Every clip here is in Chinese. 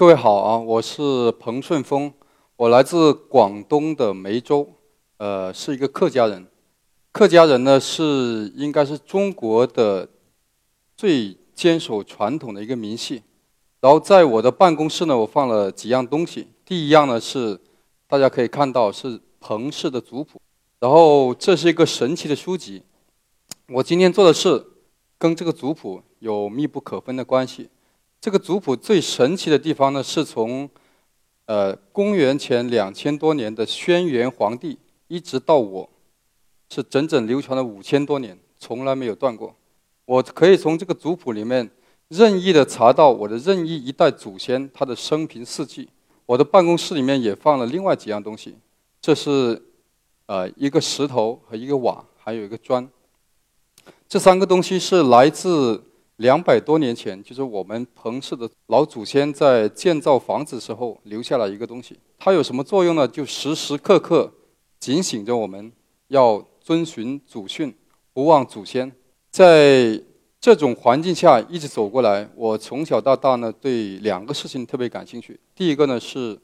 各位好啊，我是彭顺峰，我来自广东的梅州，呃，是一个客家人。客家人呢是应该是中国的最坚守传统的一个民系。然后在我的办公室呢，我放了几样东西。第一样呢是大家可以看到是彭氏的族谱，然后这是一个神奇的书籍。我今天做的事跟这个族谱有密不可分的关系。这个族谱最神奇的地方呢，是从呃公元前两千多年的轩辕皇帝一直到我，是整整流传了五千多年，从来没有断过。我可以从这个族谱里面任意的查到我的任意一代祖先他的生平事迹。我的办公室里面也放了另外几样东西，这是呃一个石头和一个瓦，还有一个砖。这三个东西是来自。两百多年前，就是我们彭氏的老祖先在建造房子时候留下了一个东西。它有什么作用呢？就时时刻刻警醒着我们要遵循祖训，不忘祖先。在这种环境下一直走过来，我从小到大呢，对两个事情特别感兴趣。第一个呢是，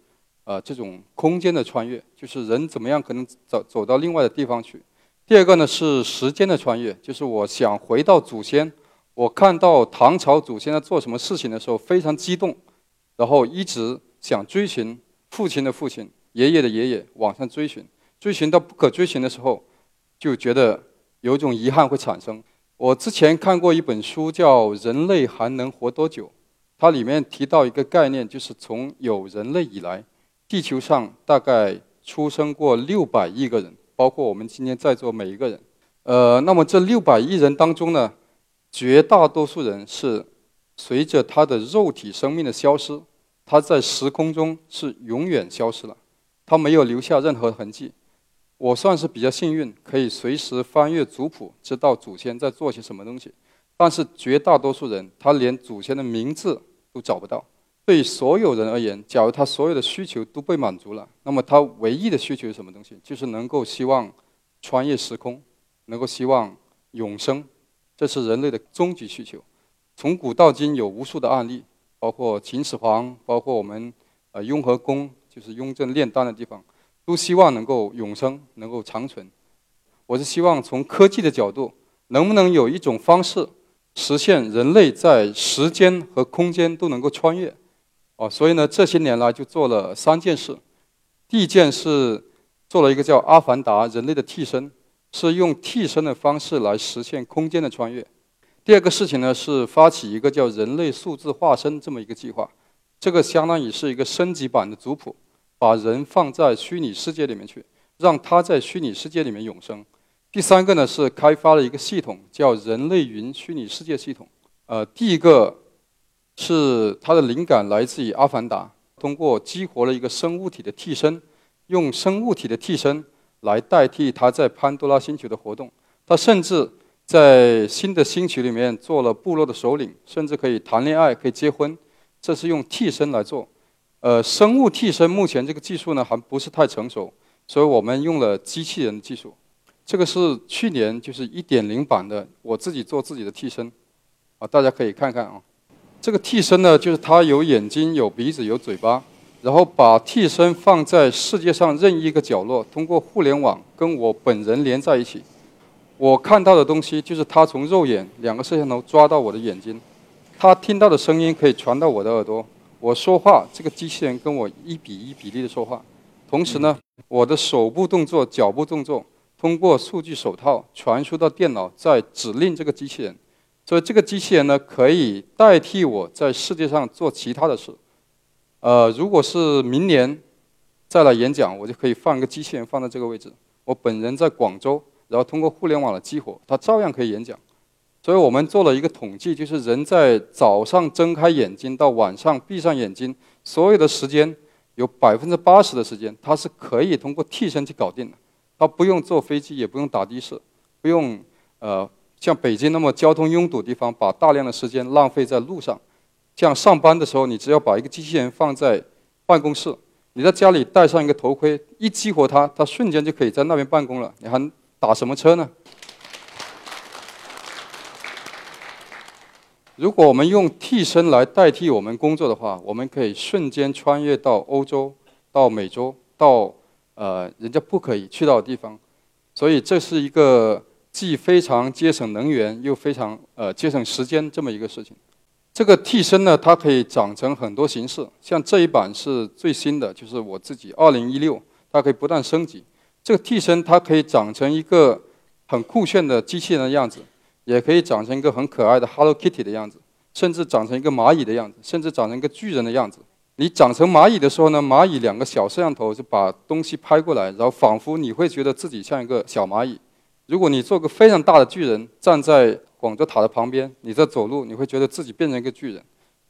呃，这种空间的穿越，就是人怎么样可能走走到另外的地方去。第二个呢是时间的穿越，就是我想回到祖先。我看到唐朝祖先在做什么事情的时候非常激动，然后一直想追寻父亲的父亲、爷爷的爷爷往上追寻，追寻到不可追寻的时候，就觉得有一种遗憾会产生。我之前看过一本书叫《人类还能活多久》，它里面提到一个概念，就是从有人类以来，地球上大概出生过六百亿个人，包括我们今天在座每一个人。呃，那么这六百亿人当中呢？绝大多数人是随着他的肉体生命的消失，他在时空中是永远消失了，他没有留下任何痕迹。我算是比较幸运，可以随时翻阅族谱，知道祖先在做些什么东西。但是绝大多数人，他连祖先的名字都找不到。对所有人而言，假如他所有的需求都被满足了，那么他唯一的需求是什么东西？就是能够希望穿越时空，能够希望永生。这是人类的终极需求，从古到今有无数的案例，包括秦始皇，包括我们呃雍和宫，就是雍正炼丹的地方，都希望能够永生，能够长存。我是希望从科技的角度，能不能有一种方式实现人类在时间和空间都能够穿越？哦，所以呢，这些年来就做了三件事。第一件是做了一个叫《阿凡达》人类的替身。是用替身的方式来实现空间的穿越。第二个事情呢，是发起一个叫“人类数字化身”这么一个计划，这个相当于是一个升级版的族谱，把人放在虚拟世界里面去，让他在虚拟世界里面永生。第三个呢，是开发了一个系统，叫“人类云虚拟世界系统”。呃，第一个是它的灵感来自于《阿凡达》，通过激活了一个生物体的替身，用生物体的替身。来代替他在潘多拉星球的活动，他甚至在新的星球里面做了部落的首领，甚至可以谈恋爱、可以结婚。这是用替身来做，呃，生物替身目前这个技术呢还不是太成熟，所以我们用了机器人的技术。这个是去年就是一点零版的，我自己做自己的替身，啊，大家可以看看啊。这个替身呢，就是它有眼睛、有鼻子、有嘴巴。然后把替身放在世界上任意一个角落，通过互联网跟我本人连在一起。我看到的东西就是他从肉眼两个摄像头抓到我的眼睛，他听到的声音可以传到我的耳朵。我说话，这个机器人跟我一比一比例的说话。同时呢，我的手部动作、脚部动作通过数据手套传输到电脑，再指令这个机器人。所以这个机器人呢，可以代替我在世界上做其他的事。呃，如果是明年再来演讲，我就可以放一个机器人放在这个位置。我本人在广州，然后通过互联网的激活，它照样可以演讲。所以我们做了一个统计，就是人在早上睁开眼睛到晚上闭上眼睛，所有的时间有百分之八十的时间，它是可以通过替身去搞定的。它不用坐飞机，也不用打的士，不用呃像北京那么交通拥堵地方，把大量的时间浪费在路上。像上班的时候，你只要把一个机器人放在办公室，你在家里戴上一个头盔，一激活它，它瞬间就可以在那边办公了。你还打什么车呢？如果我们用替身来代替我们工作的话，我们可以瞬间穿越到欧洲、到美洲、到呃人家不可以去到的地方。所以这是一个既非常节省能源又非常呃节省时间这么一个事情。这个替身呢，它可以长成很多形式，像这一版是最新的，就是我自己二零一六，它可以不断升级。这个替身它可以长成一个很酷炫的机器人的样子。也可以长成一个很可爱的 Hello Kitty 的样子，甚至长成一个蚂蚁的样子，甚至长成一个巨人的样子。你长成蚂蚁的时候呢，蚂蚁两个小摄像头就把东西拍过来，然后仿佛你会觉得自己像一个小蚂蚁。如果你做个非常大的巨人，站在广州塔的旁边，你在走路，你会觉得自己变成一个巨人。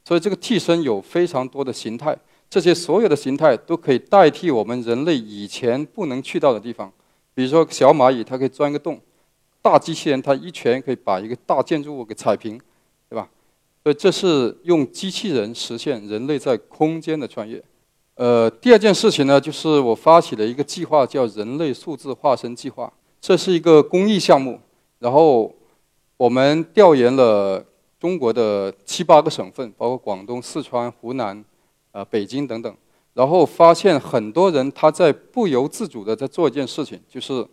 所以这个替身有非常多的形态，这些所有的形态都可以代替我们人类以前不能去到的地方。比如说小蚂蚁，它可以钻一个洞。大机器人它一拳可以把一个大建筑物给踩平，对吧？所以这是用机器人实现人类在空间的穿越。呃，第二件事情呢，就是我发起了一个计划，叫“人类数字化身计划”。这是一个公益项目，然后我们调研了中国的七八个省份，包括广东、四川、湖南、呃北京等等，然后发现很多人他在不由自主的在做一件事情，就是。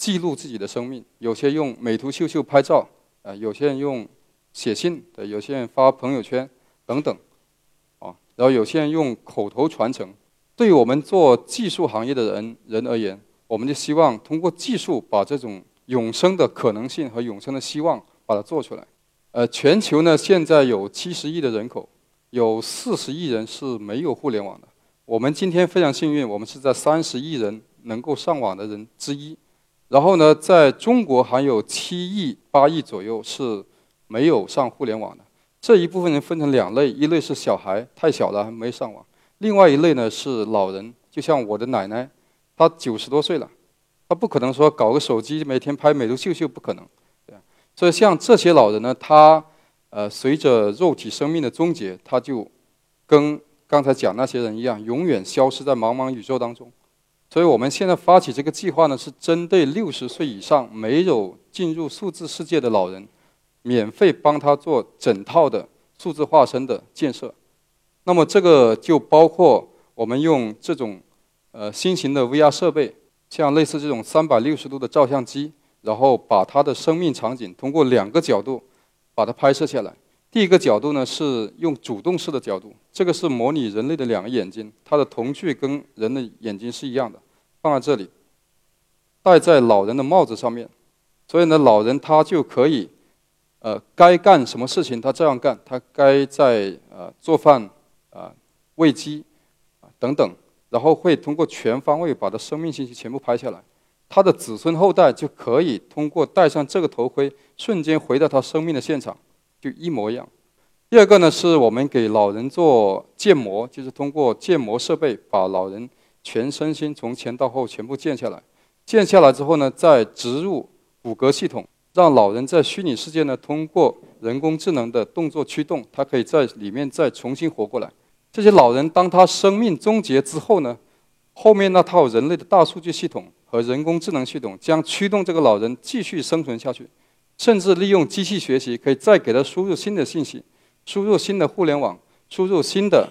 记录自己的生命，有些用美图秀秀拍照，啊，有些人用写信，对，有些人发朋友圈等等，啊，然后有些人用口头传承。对于我们做技术行业的人人而言，我们就希望通过技术把这种永生的可能性和永生的希望把它做出来。呃，全球呢现在有七十亿的人口，有四十亿人是没有互联网的。我们今天非常幸运，我们是在三十亿人能够上网的人之一。然后呢，在中国还有七亿、八亿左右是没有上互联网的。这一部分人分成两类：一类是小孩，太小了还没上网；另外一类呢是老人，就像我的奶奶，她九十多岁了，他不可能说搞个手机每天拍美图秀秀，不可能。对所以像这些老人呢，他呃随着肉体生命的终结，他就跟刚才讲那些人一样，永远消失在茫茫宇宙当中。所以我们现在发起这个计划呢，是针对六十岁以上没有进入数字世界的老人，免费帮他做整套的数字化身的建设。那么这个就包括我们用这种呃新型的 VR 设备，像类似这种三百六十度的照相机，然后把它的生命场景通过两个角度把它拍摄下来。第一个角度呢是用主动式的角度，这个是模拟人类的两个眼睛，它的瞳距跟人的眼睛是一样的，放在这里，戴在老人的帽子上面，所以呢，老人他就可以，呃，该干什么事情他这样干，他该在呃做饭啊、喂鸡等等，然后会通过全方位把他生命信息全部拍下来，他的子孙后代就可以通过戴上这个头盔，瞬间回到他生命的现场。就一模一样。第二个呢，是我们给老人做建模，就是通过建模设备把老人全身心从前到后全部建下来。建下来之后呢，再植入骨骼系统，让老人在虚拟世界呢，通过人工智能的动作驱动，他可以在里面再重新活过来。这些老人当他生命终结之后呢，后面那套人类的大数据系统和人工智能系统将驱动这个老人继续生存下去。甚至利用机器学习，可以再给他输入新的信息，输入新的互联网，输入新的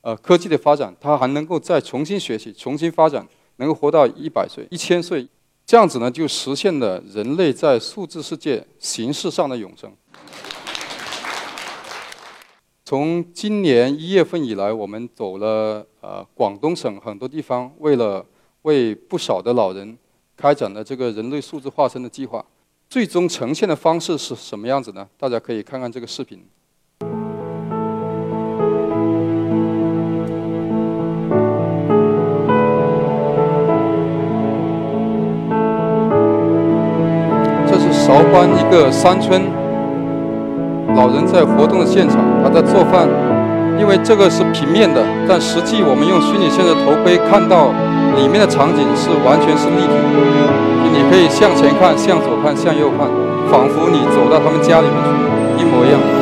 呃科技的发展，他还能够再重新学习、重新发展，能够活到一百岁、一千岁，这样子呢，就实现了人类在数字世界形式上的永生。从今年一月份以来，我们走了呃广东省很多地方，为了为不少的老人开展了这个人类数字化身的计划。最终呈现的方式是什么样子呢？大家可以看看这个视频。这是韶关一个山村，老人在活动的现场，他在做饭。因为这个是平面的，但实际我们用虚拟现实头盔看到里面的场景是完全是立体的。你可以向前看，向左看，向右看，仿佛你走到他们家里面去，一模一样。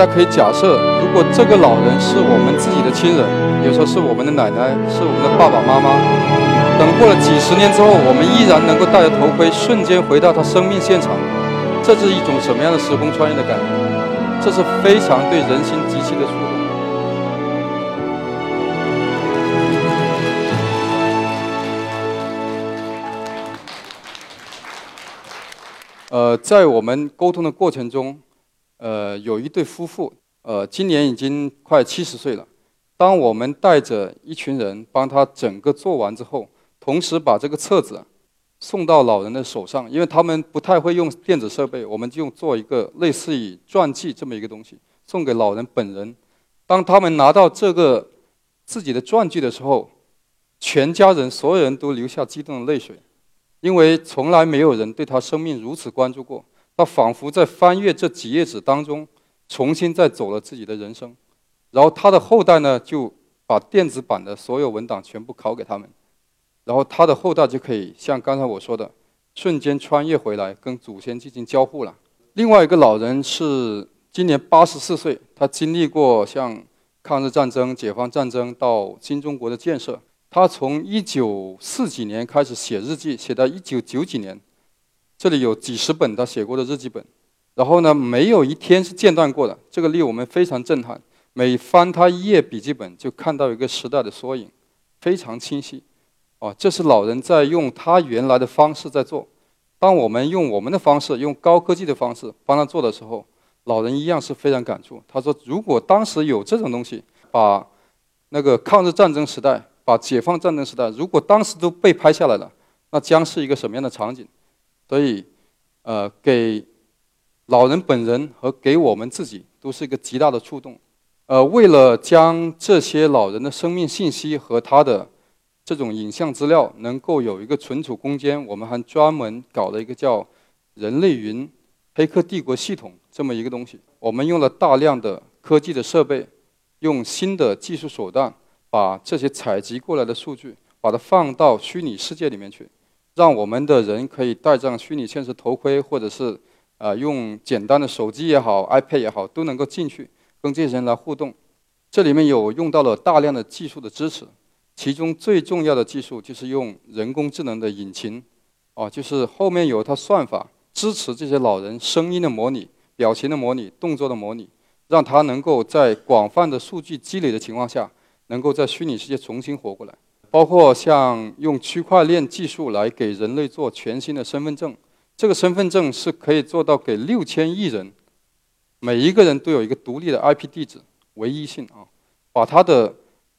大家可以假设，如果这个老人是我们自己的亲人，比如说是我们的奶奶，是我们的爸爸妈妈，等过了几十年之后，我们依然能够戴着头盔，瞬间回到他生命现场，这是一种什么样的时空穿越的感觉？这是非常对人心极其的触动。呃，在我们沟通的过程中，呃，有一对夫妇，呃，今年已经快七十岁了。当我们带着一群人帮他整个做完之后，同时把这个册子送到老人的手上，因为他们不太会用电子设备，我们就做一个类似于传记这么一个东西，送给老人本人。当他们拿到这个自己的传记的时候，全家人所有人都流下激动的泪水。因为从来没有人对他生命如此关注过，他仿佛在翻阅这几页纸当中，重新再走了自己的人生。然后他的后代呢，就把电子版的所有文档全部拷给他们，然后他的后代就可以像刚才我说的，瞬间穿越回来跟祖先进行交互了。另外一个老人是今年八十四岁，他经历过像抗日战争、解放战争到新中国的建设。他从一九四几年开始写日记，写到一九九几年，这里有几十本他写过的日记本，然后呢，没有一天是间断过的。这个令我们非常震撼。每翻他一页笔记本，就看到一个时代的缩影，非常清晰。哦，这是老人在用他原来的方式在做。当我们用我们的方式，用高科技的方式帮他做的时候，老人一样是非常感触。他说：“如果当时有这种东西，把那个抗日战争时代。”把解放战争时代，如果当时都被拍下来了，那将是一个什么样的场景？所以，呃，给老人本人和给我们自己都是一个极大的触动。呃，为了将这些老人的生命信息和他的这种影像资料能够有一个存储空间，我们还专门搞了一个叫“人类云黑客帝国系统”这么一个东西。我们用了大量的科技的设备，用新的技术手段。把这些采集过来的数据，把它放到虚拟世界里面去，让我们的人可以戴上虚拟现实头盔，或者是呃用简单的手机也好、iPad 也好，都能够进去跟这些人来互动。这里面有用到了大量的技术的支持，其中最重要的技术就是用人工智能的引擎，哦，就是后面有它算法支持这些老人声音的模拟、表情的模拟、动作的模拟，让他能够在广泛的数据积累的情况下。能够在虚拟世界重新活过来，包括像用区块链技术来给人类做全新的身份证，这个身份证是可以做到给六千亿人，每一个人都有一个独立的 IP 地址，唯一性啊，把它的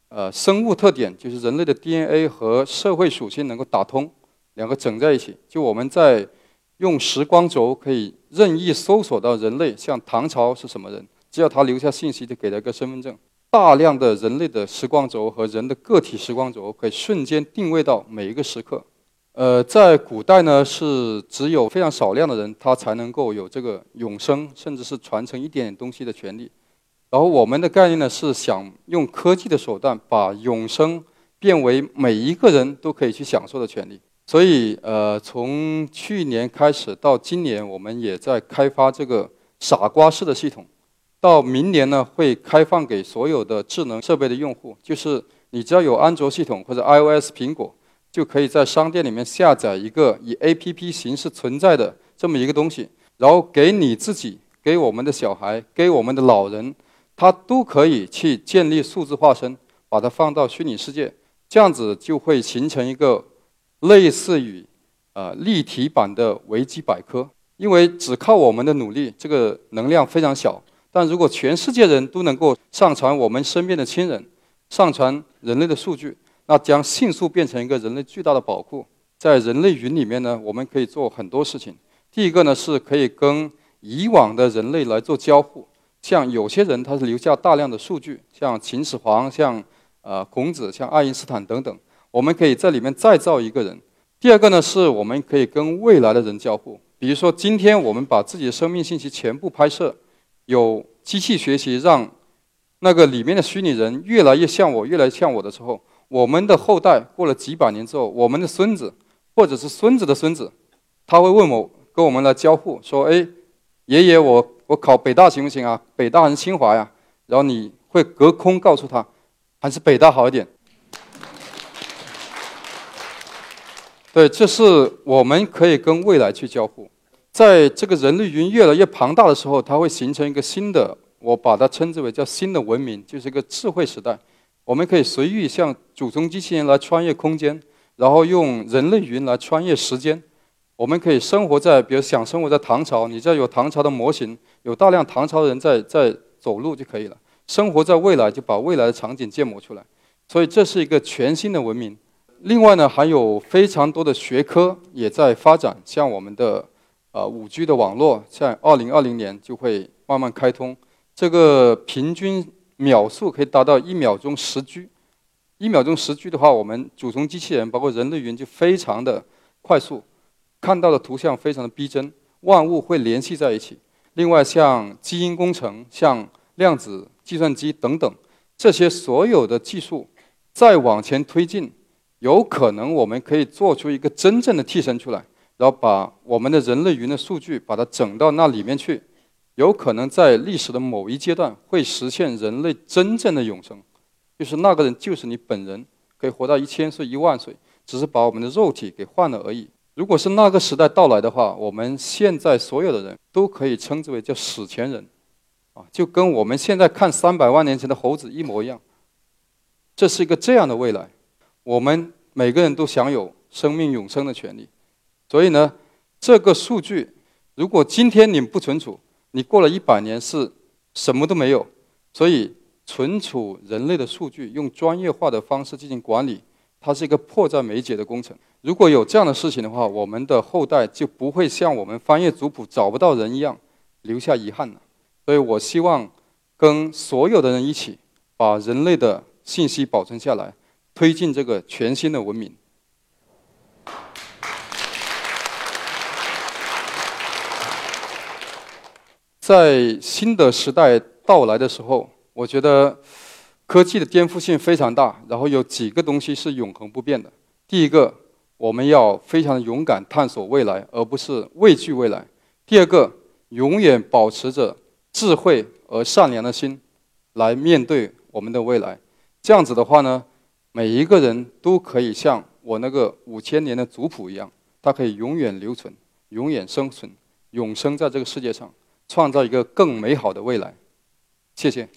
呃生物特点，就是人类的 DNA 和社会属性能够打通，两个整在一起，就我们在用时光轴可以任意搜索到人类，像唐朝是什么人，只要他留下信息，就给了一个身份证。大量的人类的时光轴和人的个体时光轴可以瞬间定位到每一个时刻。呃，在古代呢，是只有非常少量的人，他才能够有这个永生，甚至是传承一点点东西的权利。然后我们的概念呢，是想用科技的手段，把永生变为每一个人都可以去享受的权利。所以，呃，从去年开始到今年，我们也在开发这个傻瓜式的系统。到明年呢，会开放给所有的智能设备的用户，就是你只要有安卓系统或者 iOS 苹果，就可以在商店里面下载一个以 APP 形式存在的这么一个东西，然后给你自己、给我们的小孩、给我们的老人，他都可以去建立数字化身，把它放到虚拟世界，这样子就会形成一个类似于呃立体版的维基百科。因为只靠我们的努力，这个能量非常小。但如果全世界人都能够上传我们身边的亲人，上传人类的数据，那将迅速变成一个人类巨大的宝库。在人类云里面呢，我们可以做很多事情。第一个呢，是可以跟以往的人类来做交互。像有些人他是留下大量的数据，像秦始皇、像呃孔子、像爱因斯坦等等，我们可以在里面再造一个人。第二个呢，是我们可以跟未来的人交互。比如说，今天我们把自己的生命信息全部拍摄。有机器学习让那个里面的虚拟人越来越像我，越来越像我的时候，我们的后代过了几百年之后，我们的孙子或者是孙子的孙子，他会问我跟我们来交互，说：“哎，爷爷，我我考北大行不行啊？北大还是清华呀？然后你会隔空告诉他，还是北大好一点。对，这是我们可以跟未来去交互。在这个人类云越来越庞大的时候，它会形成一个新的，我把它称之为叫新的文明，就是一个智慧时代。我们可以随意向祖宗机器人来穿越空间，然后用人类云来穿越时间。我们可以生活在，比如想生活在唐朝，你只要有唐朝的模型，有大量唐朝人在在走路就可以了。生活在未来，就把未来的场景建模出来。所以这是一个全新的文明。另外呢，还有非常多的学科也在发展，像我们的。啊，五 G 的网络在二零二零年就会慢慢开通，这个平均秒速可以达到一秒钟十 G，一秒钟十 G 的话，我们主从机器人包括人类云就非常的快速，看到的图像非常的逼真，万物会联系在一起。另外，像基因工程、像量子计算机等等，这些所有的技术再往前推进，有可能我们可以做出一个真正的替身出来。然后把我们的人类云的数据把它整到那里面去，有可能在历史的某一阶段会实现人类真正的永生，就是那个人就是你本人，可以活到一千岁、一万岁，只是把我们的肉体给换了而已。如果是那个时代到来的话，我们现在所有的人都可以称之为叫史前人，啊，就跟我们现在看三百万年前的猴子一模一样。这是一个这样的未来，我们每个人都享有生命永生的权利。所以呢，这个数据，如果今天你不存储，你过了一百年是什么都没有。所以存储人类的数据，用专业化的方式进行管理，它是一个迫在眉睫的工程。如果有这样的事情的话，我们的后代就不会像我们翻阅族谱找不到人一样留下遗憾了。所以我希望跟所有的人一起，把人类的信息保存下来，推进这个全新的文明。在新的时代到来的时候，我觉得科技的颠覆性非常大。然后有几个东西是永恒不变的。第一个，我们要非常勇敢探索未来，而不是畏惧未来。第二个，永远保持着智慧而善良的心来面对我们的未来。这样子的话呢，每一个人都可以像我那个五千年的族谱一样，它可以永远留存、永远生存、永生在这个世界上。创造一个更美好的未来，谢谢。